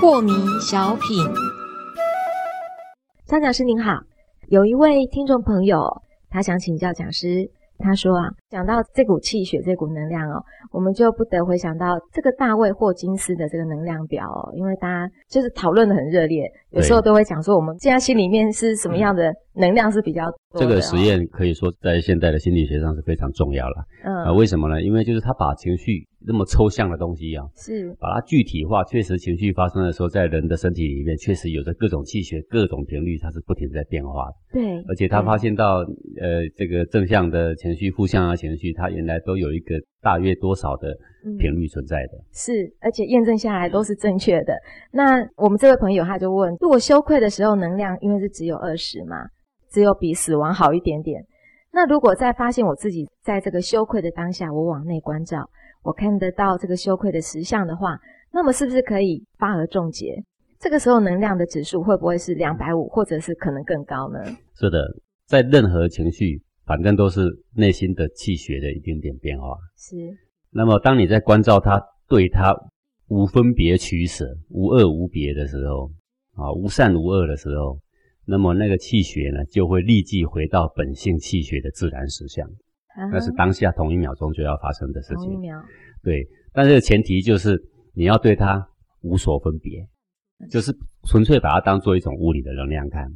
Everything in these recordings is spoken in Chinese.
破迷小品。张讲师您好，有一位听众朋友，他想请教讲师。他说啊，讲到这股气血、这股能量哦，我们就不得回想到这个大卫霍金斯的这个能量表哦，因为大家就是讨论的很热烈，有时候都会讲说，我们现在心里面是什么样的能量是比较多这个实验可以说在现代的心理学上是非常重要了。嗯，啊，为什么呢？因为就是他把情绪。那么抽象的东西啊，是把它具体化。确实，情绪发生的时候，在人的身体里面，确实有着各种气血、各种频率，它是不停在变化的。对，而且他发现到，呃，这个正向的情绪、负向的情绪，它原来都有一个大约多少的频率存在的。是，而且验证下来都是正确的。那我们这位朋友他就问：如果羞愧的时候能量，因为是只有二十嘛，只有比死亡好一点点。那如果在发现我自己在这个羞愧的当下，我往内关照。我看得到这个羞愧的实相的话，那么是不是可以发而终结？这个时候能量的指数会不会是两百五，或者是可能更高呢？是的，在任何情绪，反正都是内心的气血的一点点变化。是。那么当你在关照它，对它无分别取舍、无恶无别的时候，啊，无善无恶的时候，那么那个气血呢，就会立即回到本性气血的自然实相。那是当下同一秒钟就要发生的事情。同一秒。对，但是前提就是你要对它无所分别，就是纯粹把它当做一种物理的能量看。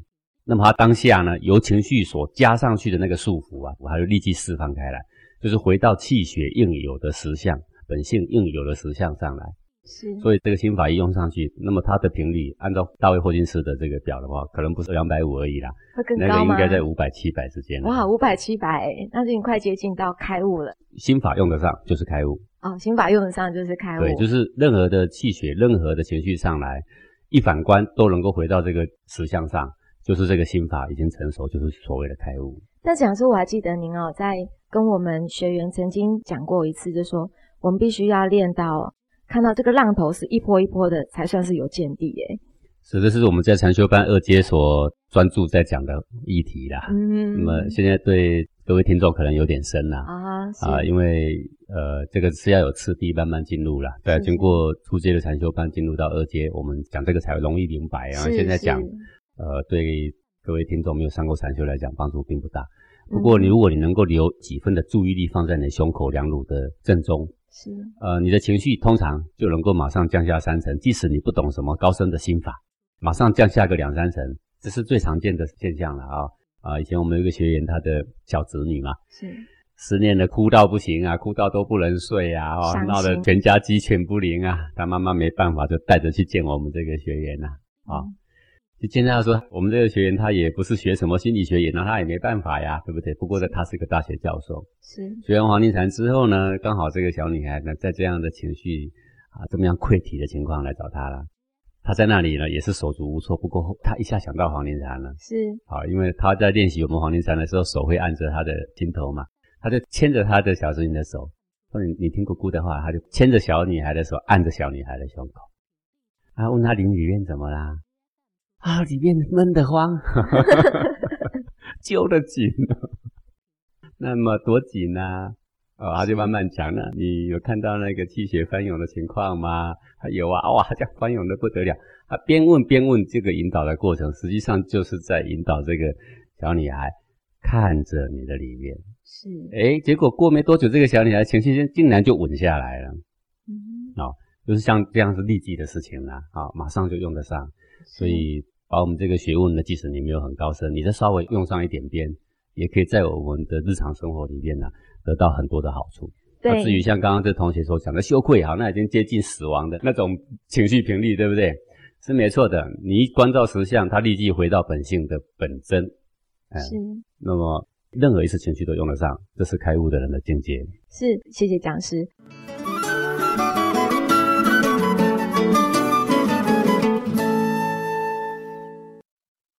那么它当下呢，由情绪所加上去的那个束缚啊，我还就立即释放开来，就是回到气血应有的实相、本性应有的实相上来。是，所以这个心法一用上去，那么它的频率，按照大卫霍金斯的这个表的话，可能不是两百五而已啦，会更高那个应该在五百七百之间。哇，五百七百，那就已经快接近到开悟了。心法用得上就是开悟。哦，心法用得上就是开悟。对，就是任何的气血、任何的情绪上来，一反观都能够回到这个实相上，就是这个心法已经成熟，就是所谓的开悟。那讲师，我还记得您哦，在跟我们学员曾经讲过一次，就说我们必须要练到。看到这个浪头是一波一波的，才算是有见地耶。是，这是我们在禅修班二阶所专注在讲的议题啦。嗯，那么现在对各位听众可能有点深啦。啊，啊，因为呃，这个是要有次第慢慢进入啦。对，经过初阶的禅修班进入到二阶，我们讲这个才容易明白。然后现在讲，呃，对各位听众没有上过禅修来讲，帮助并不大。不过你如果你能够留几分的注意力放在你胸口两乳的正中。是，呃，你的情绪通常就能够马上降下三层，即使你不懂什么高深的心法，马上降下个两三层，这是最常见的现象了啊啊！以前我们有一个学员，他的小侄女嘛，是失恋的哭到不行啊，哭到都不能睡啊，哦，闹得全家鸡犬不宁啊，他妈妈没办法，就带着去见我们这个学员呐，啊。就见他说，我们这个学员他也不是学什么心理学，也拿他也没办法呀，对不对？不过呢，他是个大学教授。是学完黄庭禅之后呢，刚好这个小女孩呢，在这样的情绪啊，这么样溃体的情况来找他了。他在那里呢，也是手足无措。不过他一下想到黄庭禅了，是好，因为他在练习我们黄庭禅的时候，手会按着他的心头嘛，他就牵着他的小侄女的手，说你你听姑姑的话，他就牵着小女孩的手，按着小女孩的胸口，啊，问他林里面怎么啦？啊，里面闷得慌，揪得紧，那么多紧呢？哦，他就慢慢讲了。你有看到那个气血翻涌的情况吗？有啊，哇，这样翻涌的不得了。他边问边问，这个引导的过程，实际上就是在引导这个小女孩看着你的里面。是，哎，结果过没多久，这个小女孩情绪竟然就稳下来了。嗯，哦，就是像这样是立即的事情啦，啊，马上就用得上，所以。把我们这个学问呢，即使你没有很高深，你再稍微用上一点边，也可以在我们的日常生活里面呢，得到很多的好处。对。至于像刚刚这同学所讲的羞愧，哈，那已经接近死亡的那种情绪频率，对不对？是没错的。你一关照实相，它立即回到本性的本真。是。那么任何一次情绪都用得上，这是开悟的人的境界。是，谢谢讲师。